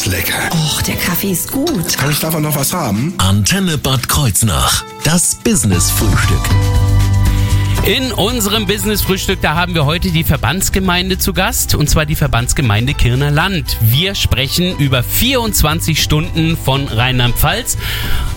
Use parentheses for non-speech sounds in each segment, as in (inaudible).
ist lecker. Och, der Kaffee ist gut. Kann ich davon noch was haben? Antenne Bad Kreuznach. Das Business-Frühstück. In unserem Business-Frühstück, da haben wir heute die Verbandsgemeinde zu Gast, und zwar die Verbandsgemeinde Kirner Land. Wir sprechen über 24 Stunden von Rheinland-Pfalz.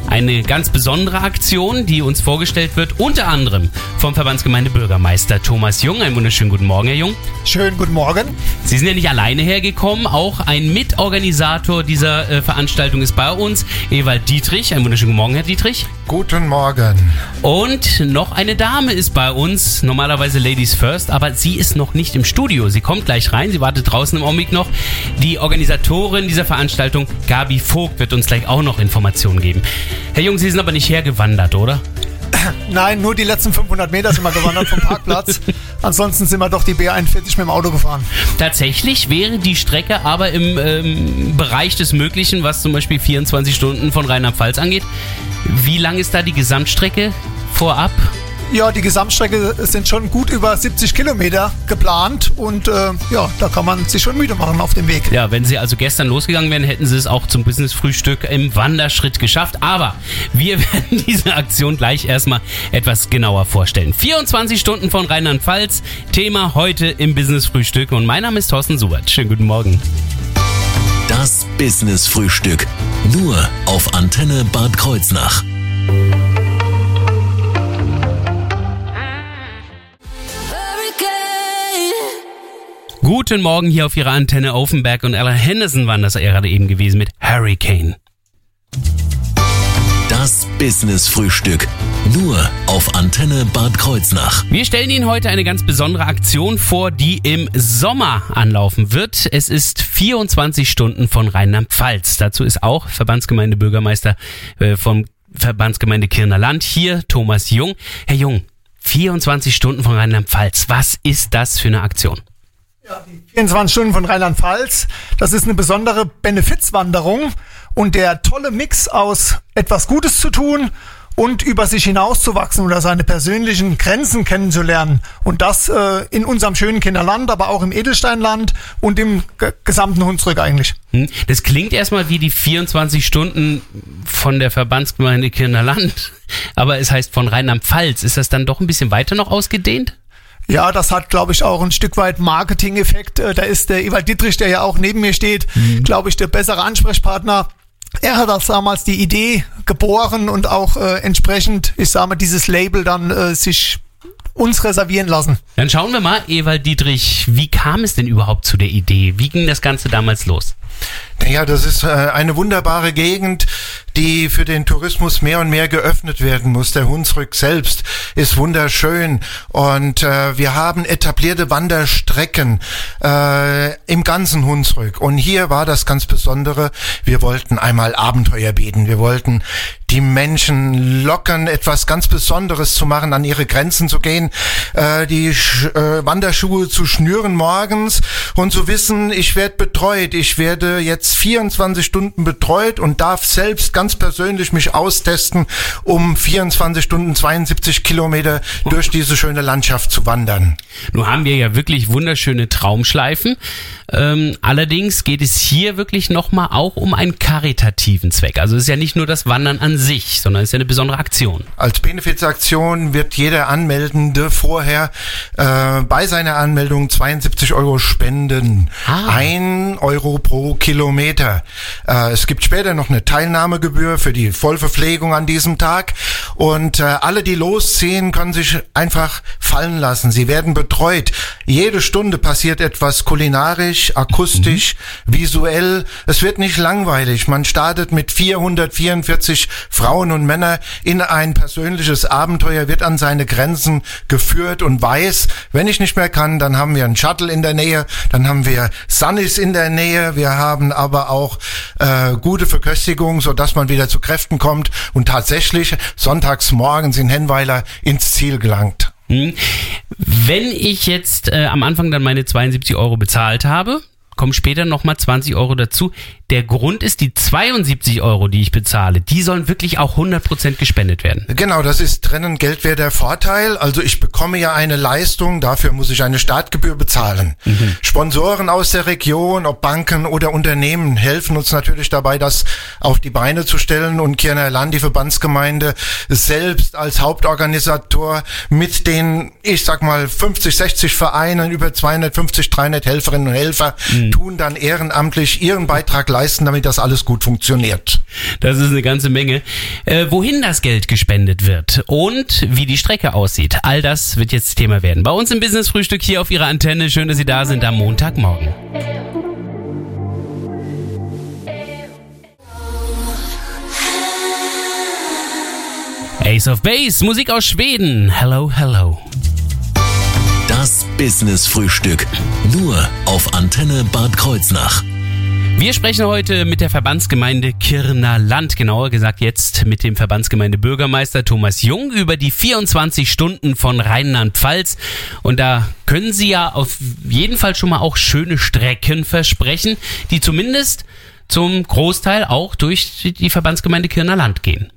Eine ganz besondere Aktion, die uns vorgestellt wird, unter anderem vom Verbandsgemeinde Bürgermeister Thomas Jung. Einen wunderschönen guten Morgen, Herr Jung. Schönen guten Morgen. Sie sind ja nicht alleine hergekommen, auch ein Mitorganisator dieser äh, Veranstaltung ist bei uns, Ewald Dietrich. Einen wunderschönen guten Morgen, Herr Dietrich. Guten Morgen. Und noch eine Dame ist bei uns, normalerweise Ladies First, aber sie ist noch nicht im Studio. Sie kommt gleich rein, sie wartet draußen im Augenblick noch. Die Organisatorin dieser Veranstaltung, Gabi Vogt, wird uns gleich auch noch Informationen geben. Herr Jung, Sie sind aber nicht hergewandert, oder? Nein, nur die letzten 500 Meter sind wir gewandert vom Parkplatz. Ansonsten sind wir doch die B41 mit dem Auto gefahren. Tatsächlich wäre die Strecke aber im ähm, Bereich des Möglichen, was zum Beispiel 24 Stunden von Rheinland-Pfalz angeht. Wie lang ist da die Gesamtstrecke vorab? Ja, die Gesamtstrecke sind schon gut über 70 Kilometer geplant und äh, ja, da kann man sich schon müde machen auf dem Weg. Ja, wenn Sie also gestern losgegangen wären, hätten Sie es auch zum Business-Frühstück im Wanderschritt geschafft. Aber wir (laughs) werden diese Aktion gleich erstmal etwas genauer vorstellen. 24 Stunden von Rheinland-Pfalz, Thema heute im Business-Frühstück und mein Name ist Thorsten Subert. Schönen guten Morgen. Das Business-Frühstück. Nur auf Antenne Bad Kreuznach. Guten Morgen hier auf Ihrer Antenne Offenberg und Ella Henderson waren das gerade eben gewesen mit Hurricane. Das Business-Frühstück. Nur auf Antenne Bad Kreuznach. Wir stellen Ihnen heute eine ganz besondere Aktion vor, die im Sommer anlaufen wird. Es ist 24 Stunden von Rheinland-Pfalz. Dazu ist auch Verbandsgemeinde Bürgermeister äh, vom Verbandsgemeinde Kirner Land hier, Thomas Jung. Herr Jung, 24 Stunden von Rheinland-Pfalz. Was ist das für eine Aktion? Ja, die 24 Stunden von Rheinland-Pfalz, das ist eine besondere Benefizwanderung und der tolle Mix aus etwas Gutes zu tun und über sich hinauszuwachsen oder seine persönlichen Grenzen kennenzulernen. Und das äh, in unserem schönen Kinderland, aber auch im Edelsteinland und im gesamten Hunsrück eigentlich. Hm, das klingt erstmal wie die 24 Stunden von der Verbandsgemeinde Kinderland, (laughs) aber es heißt von Rheinland-Pfalz. Ist das dann doch ein bisschen weiter noch ausgedehnt? Ja, das hat, glaube ich, auch ein Stück weit Marketing-Effekt. Äh, da ist der Ewald Dittrich, der ja auch neben mir steht, mhm. glaube ich, der bessere Ansprechpartner. Er hat das damals die Idee geboren und auch äh, entsprechend, ich sage mal, dieses Label dann äh, sich uns reservieren lassen. Dann schauen wir mal, Ewald Dietrich, wie kam es denn überhaupt zu der Idee? Wie ging das Ganze damals los? Naja, das ist äh, eine wunderbare Gegend, die für den Tourismus mehr und mehr geöffnet werden muss. Der Hunsrück selbst ist wunderschön und äh, wir haben etablierte Wanderstrecken äh, im ganzen Hunsrück. Und hier war das ganz Besondere, wir wollten einmal Abenteuer bieten. Wir wollten die Menschen lockern, etwas ganz Besonderes zu machen, an ihre Grenzen zu gehen, äh, die Sch äh, Wanderschuhe zu schnüren morgens und zu wissen, ich werde betreut, ich werde jetzt 24 Stunden betreut und darf selbst ganz persönlich mich austesten, um 24 Stunden 72 Kilometer durch diese schöne Landschaft zu wandern. Nun haben wir ja wirklich wunderschöne Traumschleifen. Ähm, allerdings geht es hier wirklich nochmal auch um einen karitativen Zweck. Also es ist ja nicht nur das Wandern an sich, sondern es ist ja eine besondere Aktion. Als Benefizaktion wird jeder Anmeldende vorher äh, bei seiner Anmeldung 72 Euro spenden. Ah. Ein Euro pro Kilometer. Äh, es gibt später noch eine Teilnahmegebühr für die Vollverpflegung an diesem Tag. Und äh, alle, die losziehen, können sich einfach fallen lassen. Sie werden betreut. Jede Stunde passiert etwas kulinarisch, akustisch, mhm. visuell. Es wird nicht langweilig. Man startet mit 444 Frauen und Männern in ein persönliches Abenteuer, wird an seine Grenzen geführt und weiß, wenn ich nicht mehr kann, dann haben wir einen Shuttle in der Nähe, dann haben wir Sunnis in der Nähe, wir haben aber auch äh, gute Verköstigung, so dass man wieder zu Kräften kommt und tatsächlich sonntags morgens in Hennweiler ins Ziel gelangt. Hm. Wenn ich jetzt äh, am Anfang dann meine 72 Euro bezahlt habe, kommen später nochmal 20 Euro dazu. Der Grund ist, die 72 Euro, die ich bezahle, die sollen wirklich auch 100% gespendet werden. Genau, das ist trennen Geld wäre der Vorteil. Also ich bekomme ja eine Leistung, dafür muss ich eine Startgebühr bezahlen. Mhm. Sponsoren aus der Region, ob Banken oder Unternehmen, helfen uns natürlich dabei, das auf die Beine zu stellen und Kirner Land, die Verbandsgemeinde, selbst als Hauptorganisator mit den, ich sag mal, 50, 60 Vereinen, über 250, 300 Helferinnen und Helfer, mhm. tun dann ehrenamtlich ihren Beitrag leisten, damit das alles gut funktioniert. Das ist eine ganze Menge. Äh, wohin das Geld gespendet wird und wie die Strecke aussieht, all das wird jetzt Thema werden. Bei uns im Business Frühstück hier auf Ihrer Antenne. Schön, dass Sie da sind am Montagmorgen. Ace of Base, Musik aus Schweden. Hello, hello. Das Business Frühstück. Nur auf Antenne Bad Kreuznach. Wir sprechen heute mit der Verbandsgemeinde Kirner Land, genauer gesagt jetzt mit dem Verbandsgemeinde Bürgermeister Thomas Jung über die 24 Stunden von Rheinland-Pfalz. Und da können Sie ja auf jeden Fall schon mal auch schöne Strecken versprechen, die zumindest zum Großteil auch durch die Verbandsgemeinde Kirner Land gehen.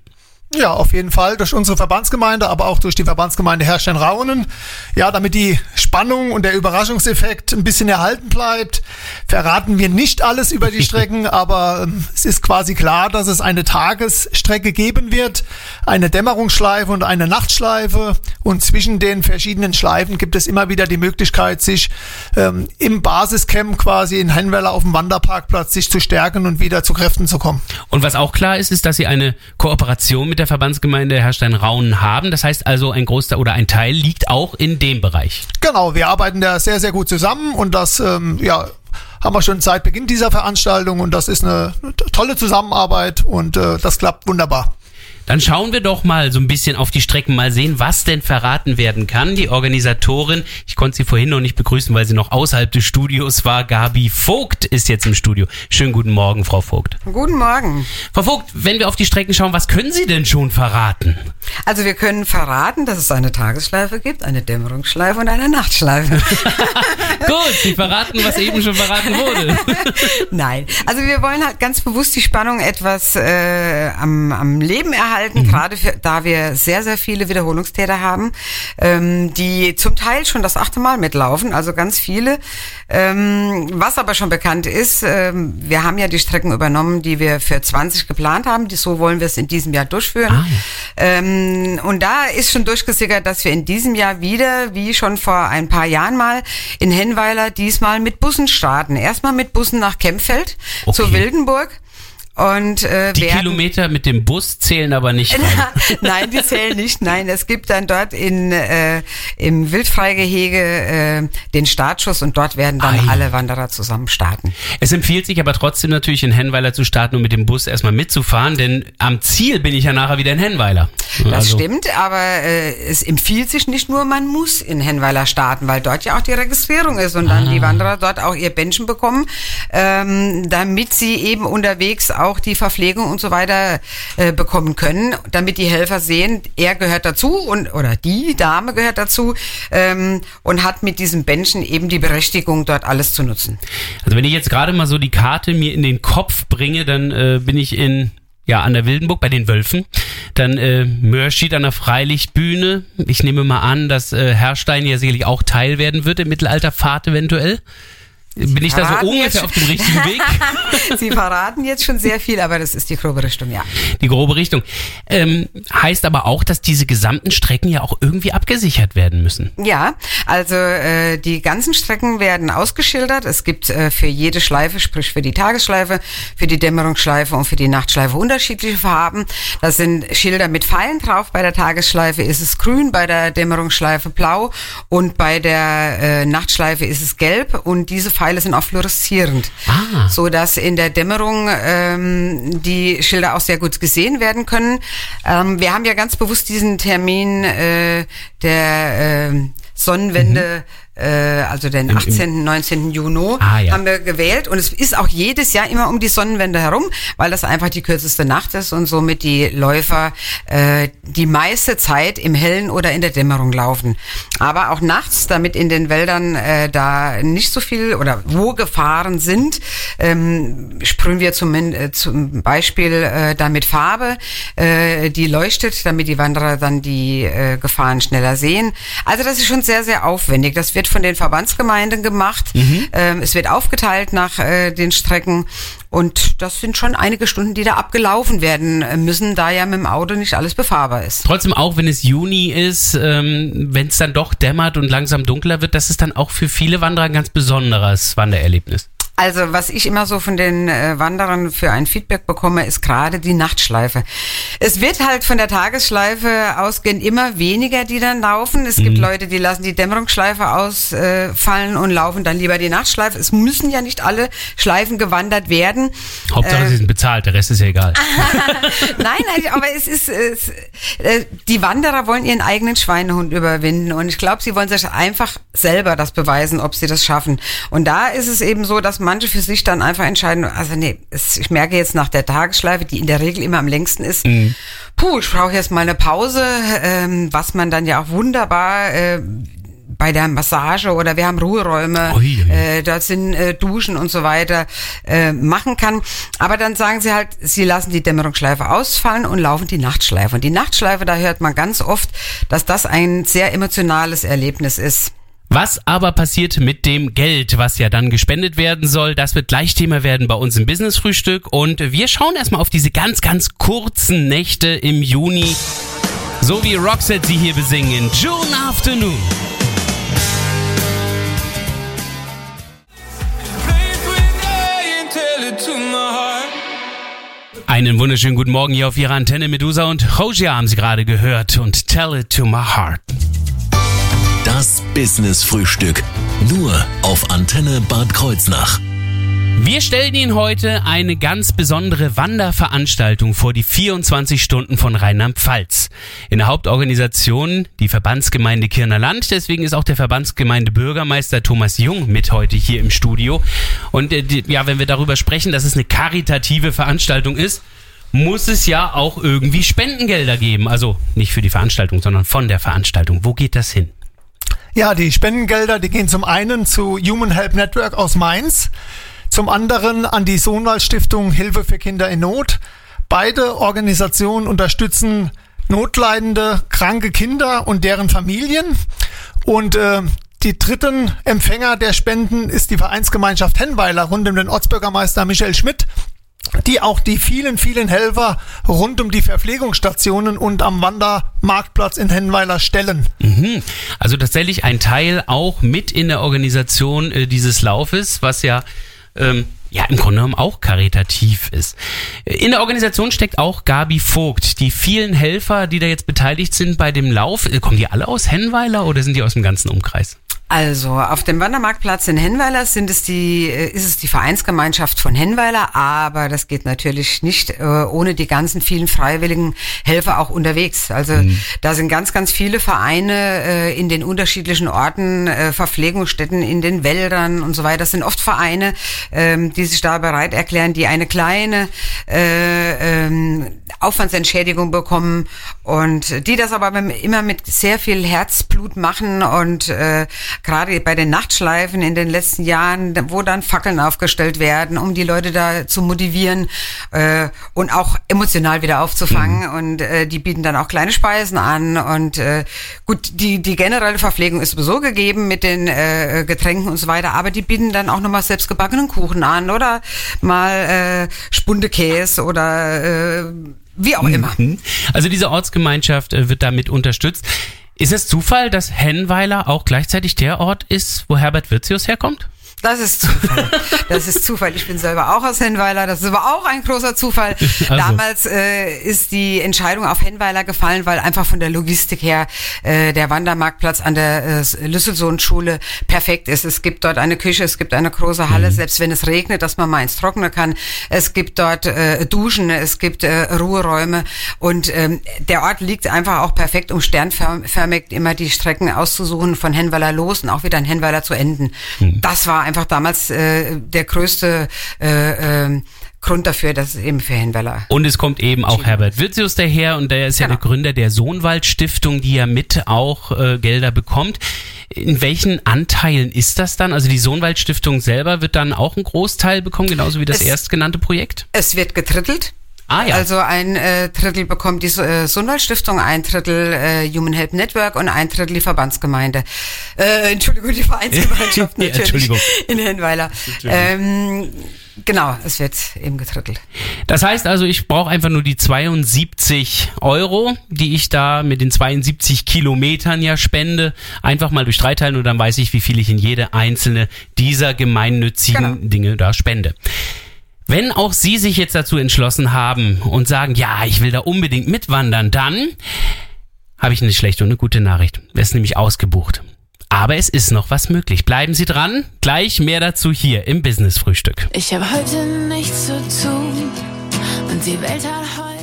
Ja, auf jeden Fall durch unsere Verbandsgemeinde, aber auch durch die Verbandsgemeinde Herrstein-Raunen. Ja, damit die Spannung und der Überraschungseffekt ein bisschen erhalten bleibt, verraten wir nicht alles über die (laughs) Strecken, aber ähm, es ist quasi klar, dass es eine Tagesstrecke geben wird, eine Dämmerungsschleife und eine Nachtschleife. Und zwischen den verschiedenen Schleifen gibt es immer wieder die Möglichkeit, sich ähm, im Basiscamp quasi in Hennweiler auf dem Wanderparkplatz sich zu stärken und wieder zu Kräften zu kommen. Und was auch klar ist, ist, dass Sie eine Kooperation mit mit der Verbandsgemeinde Herstein-Raunen haben. Das heißt also, ein Großteil oder ein Teil liegt auch in dem Bereich. Genau, wir arbeiten da sehr, sehr gut zusammen und das, ähm, ja, haben wir schon seit Beginn dieser Veranstaltung und das ist eine tolle Zusammenarbeit und äh, das klappt wunderbar. Dann schauen wir doch mal so ein bisschen auf die Strecken, mal sehen, was denn verraten werden kann. Die Organisatorin, ich konnte sie vorhin noch nicht begrüßen, weil sie noch außerhalb des Studios war. Gabi Vogt ist jetzt im Studio. Schönen guten Morgen, Frau Vogt. Guten Morgen. Frau Vogt, wenn wir auf die Strecken schauen, was können Sie denn schon verraten? Also wir können verraten, dass es eine Tagesschleife gibt, eine Dämmerungsschleife und eine Nachtschleife. (laughs) (laughs) Gut, Sie verraten, was eben schon verraten wurde. (laughs) Nein, also wir wollen halt ganz bewusst die Spannung etwas äh, am, am Leben erhalten halten, mhm. gerade für, da wir sehr, sehr viele Wiederholungstäter haben, ähm, die zum Teil schon das achte Mal mitlaufen, also ganz viele. Ähm, was aber schon bekannt ist, ähm, wir haben ja die Strecken übernommen, die wir für 20 geplant haben. Die, so wollen wir es in diesem Jahr durchführen. Ah, ähm, und da ist schon durchgesickert, dass wir in diesem Jahr wieder, wie schon vor ein paar Jahren mal, in Hennweiler diesmal mit Bussen starten. Erstmal mit Bussen nach Kempfeld okay. zur Wildenburg. Und, äh, die werden, Kilometer mit dem Bus zählen aber nicht. (laughs) Nein, die zählen nicht. Nein, es gibt dann dort in, äh, im Wildfreigehege äh, den Startschuss und dort werden dann Ei. alle Wanderer zusammen starten. Es empfiehlt sich aber trotzdem natürlich in Hennweiler zu starten und mit dem Bus erstmal mitzufahren, denn am Ziel bin ich ja nachher wieder in Hennweiler. Das also. stimmt, aber äh, es empfiehlt sich nicht nur, man muss in Hennweiler starten, weil dort ja auch die Registrierung ist und dann ah. die Wanderer dort auch ihr Bändchen bekommen, ähm, damit sie eben unterwegs auch auch die Verpflegung und so weiter äh, bekommen können, damit die Helfer sehen, er gehört dazu und oder die Dame gehört dazu ähm, und hat mit diesem Bändchen eben die Berechtigung, dort alles zu nutzen. Also wenn ich jetzt gerade mal so die Karte mir in den Kopf bringe, dann äh, bin ich in ja, an der Wildenburg bei den Wölfen. Dann äh, Mörschid an der Freilichtbühne. Ich nehme mal an, dass äh, Herrstein ja sicherlich auch Teil werden wird im Mittelalterpfad eventuell. Bin ich da so ungefähr auf dem richtigen Weg? (laughs) Sie verraten jetzt schon sehr viel, aber das ist die grobe Richtung, ja. Die grobe Richtung. Ähm, heißt aber auch, dass diese gesamten Strecken ja auch irgendwie abgesichert werden müssen. Ja, also äh, die ganzen Strecken werden ausgeschildert. Es gibt äh, für jede Schleife, sprich für die Tagesschleife, für die Dämmerungsschleife und für die Nachtschleife unterschiedliche Farben. Das sind Schilder mit Pfeilen drauf. Bei der Tagesschleife ist es grün, bei der Dämmerungsschleife blau und bei der äh, Nachtschleife ist es gelb. Und diese Pfeile Pfeile sind auch fluoreszierend, ah. so dass in der Dämmerung ähm, die Schilder auch sehr gut gesehen werden können. Ähm, wir haben ja ganz bewusst diesen Termin äh, der äh, Sonnenwende mhm also den 18., 19. Juni, Ah, ja. haben wir gewählt. Und es ist auch jedes Jahr immer um die Sonnenwende herum, weil das einfach die kürzeste Nacht ist und somit die Läufer äh, die meiste Zeit im Hellen oder in der Dämmerung laufen. Aber auch nachts, damit in den Wäldern äh, da nicht so viel oder wo Gefahren sind, ähm, sprühen wir zum, äh, zum Beispiel äh, damit Farbe, äh, die leuchtet, damit die Wanderer dann die äh, Gefahren schneller sehen. Also das ist schon sehr, sehr aufwendig. Das wird von den Verbandsgemeinden gemacht. Ähm, es wird aufgeteilt nach äh, den Strecken. Und das sind schon einige Stunden, die da abgelaufen werden müssen, da ja mit dem Auto nicht alles befahrbar ist. Trotzdem, auch wenn es Juni ist, ähm, wenn es dann doch dämmert und langsam dunkler wird, das ist dann auch für viele Wanderer ein ganz besonderes Wandererlebnis. Also was ich immer so von den äh, Wanderern für ein Feedback bekomme, ist gerade die Nachtschleife. Es wird halt von der Tagesschleife ausgehend immer weniger, die dann laufen. Es gibt Leute, die lassen die Dämmerungsschleife ausfallen äh, und laufen dann lieber die Nachtschleife. Es müssen ja nicht alle Schleifen gewandert werden. Hauptsache, sie sind bezahlt, der Rest ist ja egal. (laughs) Nein, aber es ist, es, äh, die Wanderer wollen ihren eigenen Schweinehund überwinden und ich glaube, sie wollen sich einfach selber das beweisen, ob sie das schaffen. Und da ist es eben so, dass manche für sich dann einfach entscheiden, also nee, es, ich merke jetzt nach der Tagesschleife, die in der Regel immer am längsten ist, puh, ich brauche jetzt mal eine Pause, ähm, was man dann ja auch wunderbar äh, bei der Massage oder wir haben Ruheräume, Ui, ui. äh, da sind äh, Duschen und so weiter äh, machen kann. Aber dann sagen sie halt, sie lassen die Dämmerungsschleife ausfallen und laufen die Nachtschleife. Und die Nachtschleife, da hört man ganz oft, dass das ein sehr emotionales Erlebnis ist. Was aber passiert mit dem Geld, was ja dann gespendet werden soll? Das wird gleich Thema werden bei uns im Business-Frühstück. Und wir schauen erstmal auf diese ganz, ganz kurzen Nächte im Juni. So wie Roxette sie hier besingen. June Afternoon. Einen wunderschönen guten Morgen hier auf Ihrer Antenne Medusa und Hosea haben Sie gerade gehört und Tell It to My Heart. Das Business Frühstück. Nur auf Antenne Bad Kreuznach. Wir stellen Ihnen heute eine ganz besondere Wanderveranstaltung vor, die 24 Stunden von Rheinland-Pfalz. In der Hauptorganisation die Verbandsgemeinde Kirner Land, deswegen ist auch der Verbandsgemeinde Bürgermeister Thomas Jung mit heute hier im Studio. Und äh, die, ja, wenn wir darüber sprechen, dass es eine karitative Veranstaltung ist, muss es ja auch irgendwie Spendengelder geben. Also nicht für die Veranstaltung, sondern von der Veranstaltung. Wo geht das hin? Ja, die Spendengelder, die gehen zum einen zu Human Help Network aus Mainz, zum anderen an die Sohnwald Stiftung Hilfe für Kinder in Not. Beide Organisationen unterstützen notleidende, kranke Kinder und deren Familien. Und äh, die dritten Empfänger der Spenden ist die Vereinsgemeinschaft Hennweiler rund um den Ortsbürgermeister Michael Schmidt, die auch die vielen, vielen Helfer rund um die Verpflegungsstationen und am Wandermarktplatz in Hennweiler stellen. Mhm. Also tatsächlich ein Teil auch mit in der Organisation äh, dieses Laufes, was ja ähm, ja im Grunde genommen auch karitativ ist. In der Organisation steckt auch Gabi Vogt. Die vielen Helfer, die da jetzt beteiligt sind bei dem Lauf, äh, kommen die alle aus Hennweiler oder sind die aus dem ganzen Umkreis? Also auf dem Wandermarktplatz in Hennweiler sind es die, äh, ist es die Vereinsgemeinschaft von Hennweiler, aber das geht natürlich nicht äh, ohne die ganzen vielen freiwilligen Helfer auch unterwegs. Also da sind ganz, ganz viele Vereine äh, in den unterschiedlichen Orten, äh, Verpflegungsstätten in den Wäldern und so weiter. Das sind oft Vereine, ähm, die sich da bereit erklären, die eine kleine äh, ähm, Aufwandsentschädigung bekommen und die das aber immer mit sehr viel Herzblut machen und äh, gerade bei den Nachtschleifen in den letzten Jahren, wo dann Fackeln aufgestellt werden, um die Leute da zu motivieren äh, und auch emotional wieder aufzufangen und äh, die bieten dann auch kleine Speisen an und äh, gut, die die generelle Verpflegung ist sowieso gegeben mit den äh, Getränken und so weiter, aber die bieten dann auch nochmal selbstgebackenen Kuchen an oder mal äh, Spundekäse oder äh, wie auch immer. Mhm. Also diese Ortsgemeinschaft äh, wird damit unterstützt. Ist es Zufall, dass Hennweiler auch gleichzeitig der Ort ist, wo Herbert Wirzius herkommt? Das ist Zufall. (laughs) Das ist Zufall. Ich bin selber auch aus Hennweiler. Das ist aber auch ein großer Zufall. (laughs) Also. Damals äh, ist die Entscheidung auf Hennweiler gefallen, weil einfach von der Logistik her äh, der Wandermarktplatz an der äh, Lüsselsohn-Schule perfekt ist. Es gibt dort eine Küche, es gibt eine große Halle, mhm. selbst wenn es regnet, dass man mal ins Trockene kann. Es gibt dort äh, Duschen, es gibt äh, Ruheräume und ähm, der Ort liegt einfach auch perfekt, um sternförmig immer die Strecken auszusuchen, von Hennweiler los und auch wieder in Hennweiler zu enden. Mhm. Das war einfach damals äh, der größte äh, äh, Grund dafür, dass es eben für Hennweiler. Und es kommt eben auch Herbert Wirzius daher und der ist genau. ja der Gründer der Sohnwald Stiftung, die ja mit auch äh, Gelder bekommt. In welchen Anteilen ist das dann? Also die Sohnwald Stiftung selber wird dann auch einen Großteil bekommen, genauso wie das es, erstgenannte Projekt? Es wird getrittelt. Ah, ja. Also ein äh, Drittel bekommt die äh, Sundwald Stiftung, ein Drittel äh, Human Help Network und ein Drittel die Verbandsgemeinde. Äh, Entschuldigung, die Vereinsgemeinschaft (laughs) natürlich Entschuldigung. in Hennweiler. Ähm, genau, es wird eben getrittelt. Das heißt also, ich brauche einfach nur die 72 Euro, die ich da mit den 72 Kilometern ja spende, einfach mal durch drei teilen und dann weiß ich, wie viel ich in jede einzelne dieser gemeinnützigen genau. Dinge da spende. Wenn auch Sie sich jetzt dazu entschlossen haben und sagen, ja, ich will da unbedingt mitwandern, dann habe ich eine schlechte und eine gute Nachricht. Es ist nämlich ausgebucht. Aber es ist noch was möglich. Bleiben Sie dran. Gleich mehr dazu hier im Business Frühstück. Ich habe heute nichts zu tun und die Welt hat heute.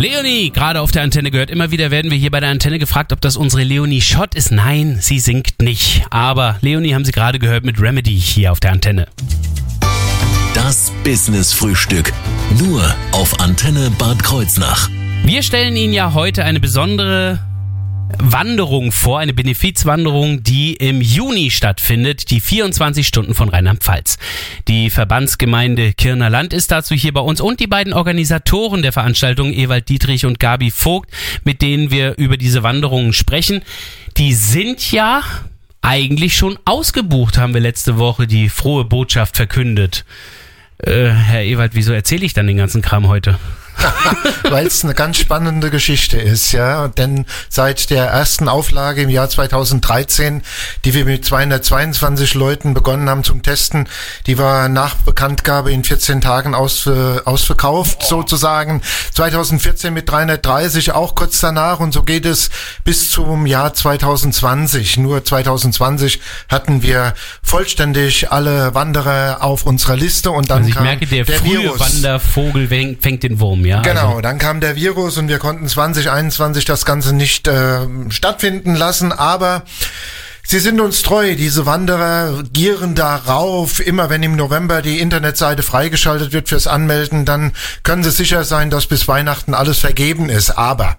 Leonie, gerade auf der Antenne gehört. Immer wieder werden wir hier bei der Antenne gefragt, ob das unsere Leonie Schott ist. Nein, sie singt nicht. Aber Leonie haben Sie gerade gehört mit Remedy hier auf der Antenne. Das Business Frühstück. Nur auf Antenne Bad Kreuznach. Wir stellen Ihnen ja heute eine besondere Wanderung vor, eine Benefizwanderung, die im Juni stattfindet, die 24 Stunden von Rheinland-Pfalz. Die Verbandsgemeinde Kirner Land ist dazu hier bei uns und die beiden Organisatoren der Veranstaltung, Ewald Dietrich und Gabi Vogt, mit denen wir über diese Wanderungen sprechen. Die sind ja eigentlich schon ausgebucht, haben wir letzte Woche die frohe Botschaft verkündet. Äh, Herr Ewald, wieso erzähle ich dann den ganzen Kram heute? (laughs) weil es eine ganz spannende Geschichte ist, ja. Denn seit der ersten Auflage im Jahr 2013, die wir mit 222 Leuten begonnen haben zum Testen, die war nach Bekanntgabe in 14 Tagen aus, äh, ausverkauft sozusagen. 2014 mit 330 auch kurz danach und so geht es bis zum Jahr 2020. Nur 2020 hatten wir vollständig alle Wanderer auf unserer Liste und dann also ich merke, der, der frühe Virus. Wandervogel fängt den Wurm, ja ja. Genau, also. dann kam der Virus und wir konnten 2021 das Ganze nicht äh, stattfinden lassen, aber Sie sind uns treu, diese Wanderer gieren darauf. Immer wenn im November die Internetseite freigeschaltet wird fürs Anmelden, dann können Sie sicher sein, dass bis Weihnachten alles vergeben ist. Aber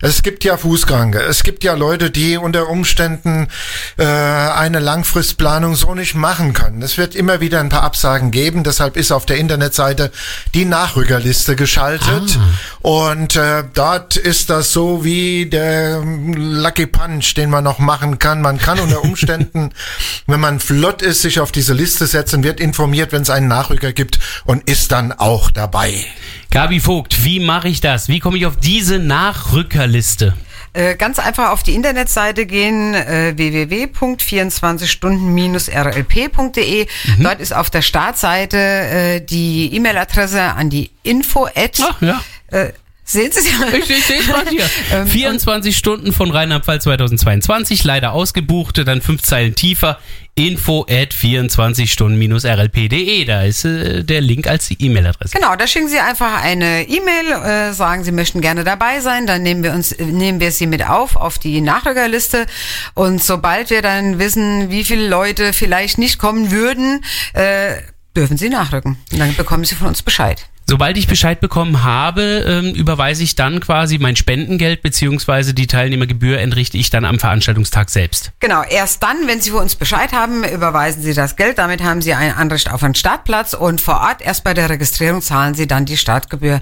es gibt ja Fußkranke, es gibt ja Leute, die unter Umständen äh, eine Langfristplanung so nicht machen können. Es wird immer wieder ein paar Absagen geben. Deshalb ist auf der Internetseite die Nachrückerliste geschaltet. Ah. Und äh, dort ist das so wie der Lucky Punch, den man noch machen kann. Man kann unter Umständen, wenn man flott ist, sich auf diese Liste setzen, wird informiert, wenn es einen Nachrücker gibt und ist dann auch dabei. Gabi Vogt, wie mache ich das? Wie komme ich auf diese Nachrückerliste? Äh, ganz einfach auf die Internetseite gehen, äh, www.24stunden-rlp.de. Mhm. Dort ist auf der Startseite äh, die E-Mail-Adresse an die info at Ach, ja. Äh, Sehen Sie es ja? Ich, ich gerade hier. 24 (laughs) ähm, Stunden von Rheinland-Pfalz 2022, leider ausgebucht, dann fünf Zeilen tiefer. Info at 24stunden-rlp.de. Da ist äh, der Link als E-Mail-Adresse. Genau, da schicken Sie einfach eine E-Mail, äh, sagen Sie möchten gerne dabei sein, dann nehmen wir uns, nehmen wir Sie mit auf auf die Nachrückerliste und sobald wir dann wissen, wie viele Leute vielleicht nicht kommen würden, äh, dürfen Sie nachrücken. Und dann bekommen Sie von uns Bescheid. Sobald ich Bescheid bekommen habe, ähm, überweise ich dann quasi mein Spendengeld beziehungsweise die Teilnehmergebühr entrichte ich dann am Veranstaltungstag selbst. Genau, erst dann, wenn Sie für uns Bescheid haben, überweisen Sie das Geld. Damit haben Sie ein Anrecht auf einen Startplatz und vor Ort erst bei der Registrierung zahlen Sie dann die Startgebühr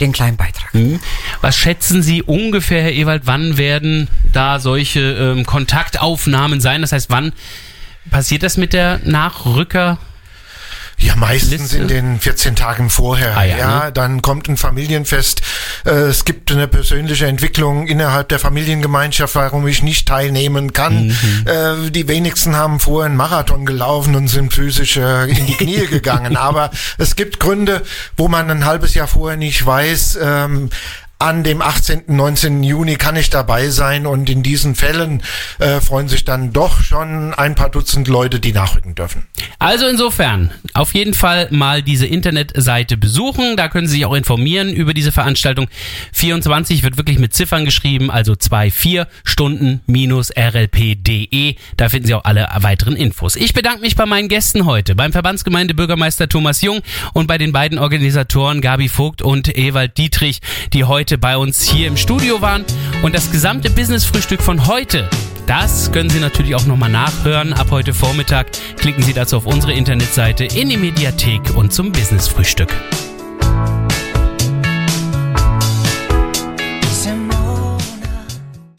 den kleinen Beitrag. Mhm. Was schätzen Sie ungefähr, Herr Ewald, wann werden da solche ähm, Kontaktaufnahmen sein? Das heißt, wann passiert das mit der Nachrücker? Ja, meistens Liste? in den 14 Tagen vorher. Ah, ja, ja, ne? dann kommt ein Familienfest. Äh, es gibt eine persönliche Entwicklung innerhalb der Familiengemeinschaft, warum ich nicht teilnehmen kann. Mhm. Äh, die wenigsten haben vorher einen Marathon gelaufen und sind physisch äh, in die Knie (laughs) gegangen. Aber es gibt Gründe, wo man ein halbes Jahr vorher nicht weiß, ähm, an dem 18., 19. Juni kann ich dabei sein und in diesen Fällen äh, freuen sich dann doch schon ein paar Dutzend Leute, die nachrücken dürfen. Also insofern, auf jeden Fall mal diese Internetseite besuchen. Da können Sie sich auch informieren über diese Veranstaltung. 24 wird wirklich mit Ziffern geschrieben, also 24 Stunden minus rlp.de. Da finden Sie auch alle weiteren Infos. Ich bedanke mich bei meinen Gästen heute, beim Verbandsgemeinde Bürgermeister Thomas Jung und bei den beiden Organisatoren Gabi Vogt und Ewald Dietrich, die heute bei uns hier im Studio waren. Und das gesamte Business-Frühstück von heute das können Sie natürlich auch nochmal nachhören ab heute Vormittag. Klicken Sie dazu auf unsere Internetseite in die Mediathek und zum Business Frühstück.